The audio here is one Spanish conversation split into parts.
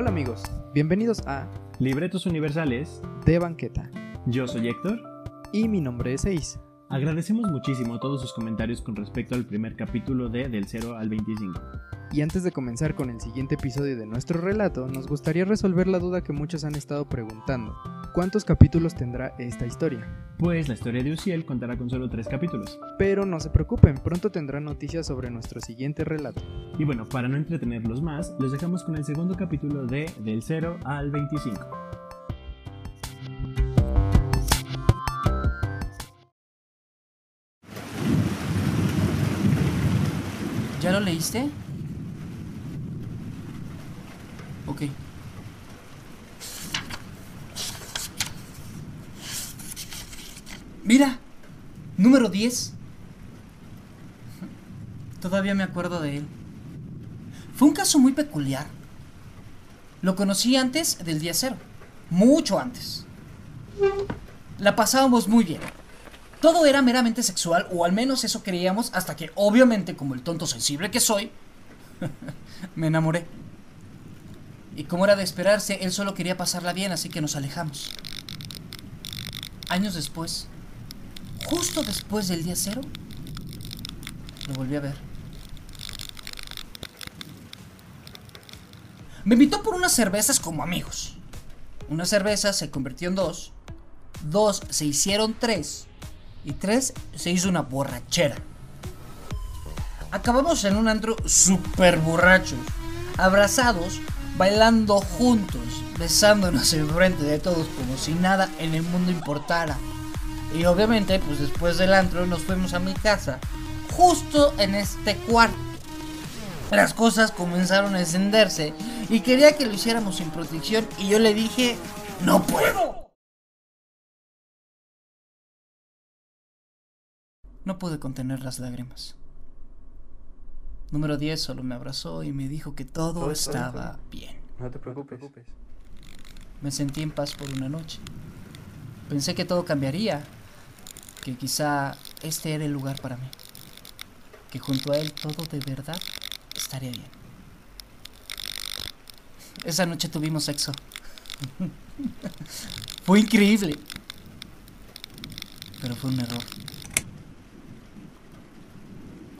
Hola amigos, bienvenidos a Libretos Universales. De Banqueta. Yo soy Héctor. Y mi nombre es Seis. Agradecemos muchísimo todos sus comentarios con respecto al primer capítulo de Del 0 al 25. Y antes de comenzar con el siguiente episodio de nuestro relato, nos gustaría resolver la duda que muchos han estado preguntando. ¿Cuántos capítulos tendrá esta historia? Pues la historia de Uciel contará con solo tres capítulos. Pero no se preocupen, pronto tendrán noticias sobre nuestro siguiente relato. Y bueno, para no entretenerlos más, los dejamos con el segundo capítulo de Del 0 al 25. ¿Ya lo leíste? Ok. Mira, número 10. Todavía me acuerdo de él. Fue un caso muy peculiar. Lo conocí antes del día cero. Mucho antes. La pasábamos muy bien. Todo era meramente sexual, o al menos eso creíamos, hasta que, obviamente, como el tonto sensible que soy, me enamoré. Y como era de esperarse, él solo quería pasarla bien, así que nos alejamos. Años después, justo después del día cero, lo volví a ver. Me invitó por unas cervezas como amigos. Una cerveza se convirtió en dos, dos se hicieron tres, y tres se hizo una borrachera. Acabamos en un antro super borrachos, abrazados, bailando juntos, besándonos en frente de todos como si nada en el mundo importara. Y obviamente, pues después del antro nos fuimos a mi casa, justo en este cuarto. Las cosas comenzaron a encenderse y quería que lo hiciéramos sin protección y yo le dije, no puedo. No pude contener las lágrimas. Número 10 solo me abrazó y me dijo que todo, estaba bien. No te preocupes. Me sentí en paz por una noche. Pensé que todo cambiaría, que quizá este era el lugar para mí, que junto a él todo de verdad estaría bien. Esa noche tuvimos sexo. fue increíble. Pero fue un error.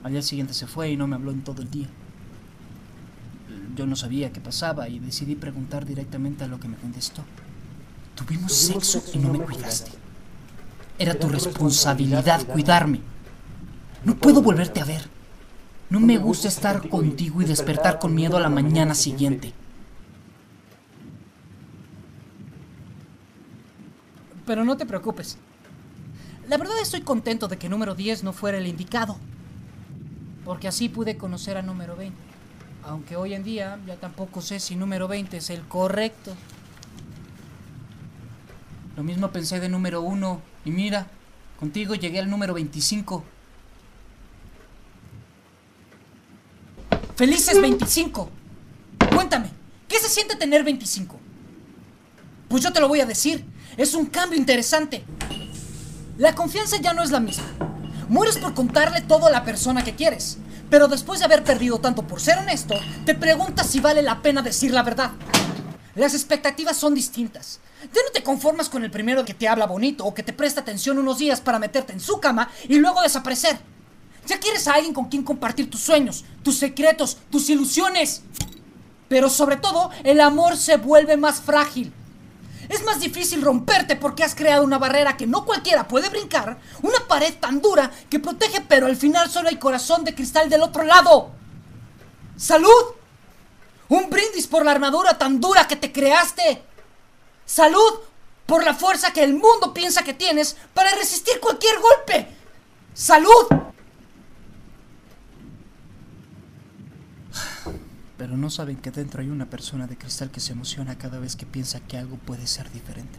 Al día siguiente se fue y no me habló en todo el día. Yo no sabía qué pasaba y decidí preguntar directamente a lo que me contestó. Tuvimos sexo y no me cuidaste. Era tu responsabilidad cuidarme. No puedo volverte a ver. No me gusta estar contigo y despertar con miedo a la mañana siguiente. Pero no te preocupes. La verdad estoy contento de que número 10 no fuera el indicado porque así pude conocer a número 20. Aunque hoy en día ya tampoco sé si número 20 es el correcto. Lo mismo pensé de número 1 y mira, contigo llegué al número 25. ¡Felices 25! Cuéntame, ¿qué se siente tener 25? Pues yo te lo voy a decir, es un cambio interesante. La confianza ya no es la misma. Mueres por contarle todo a la persona que quieres. Pero después de haber perdido tanto por ser honesto, te preguntas si vale la pena decir la verdad. Las expectativas son distintas. Ya no te conformas con el primero que te habla bonito o que te presta atención unos días para meterte en su cama y luego desaparecer. Ya quieres a alguien con quien compartir tus sueños, tus secretos, tus ilusiones. Pero sobre todo, el amor se vuelve más frágil. Es más difícil romperte porque has creado una barrera que no cualquiera puede brincar, una pared tan dura que protege pero al final solo hay corazón de cristal del otro lado. ¡Salud! Un brindis por la armadura tan dura que te creaste. ¡Salud! Por la fuerza que el mundo piensa que tienes para resistir cualquier golpe. ¡Salud! pero no saben que dentro hay una persona de cristal que se emociona cada vez que piensa que algo puede ser diferente.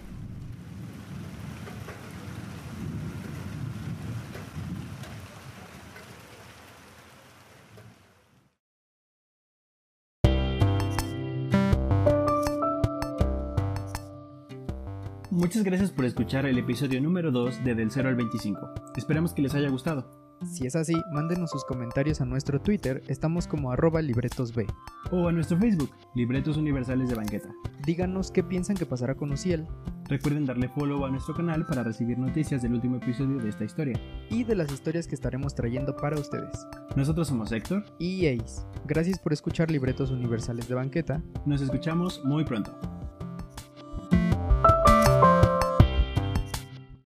Muchas gracias por escuchar el episodio número 2 de Del 0 al 25. Esperamos que les haya gustado. Si es así, mándenos sus comentarios a nuestro Twitter, estamos como arroba libretosb. O a nuestro Facebook, Libretos Universales de Banqueta. Díganos qué piensan que pasará con Uciel Recuerden darle follow a nuestro canal para recibir noticias del último episodio de esta historia. y de las historias que estaremos trayendo para ustedes. Nosotros somos Héctor, Y Ace, gracias por escuchar Libretos Universales de Banqueta. nos escuchamos muy pronto.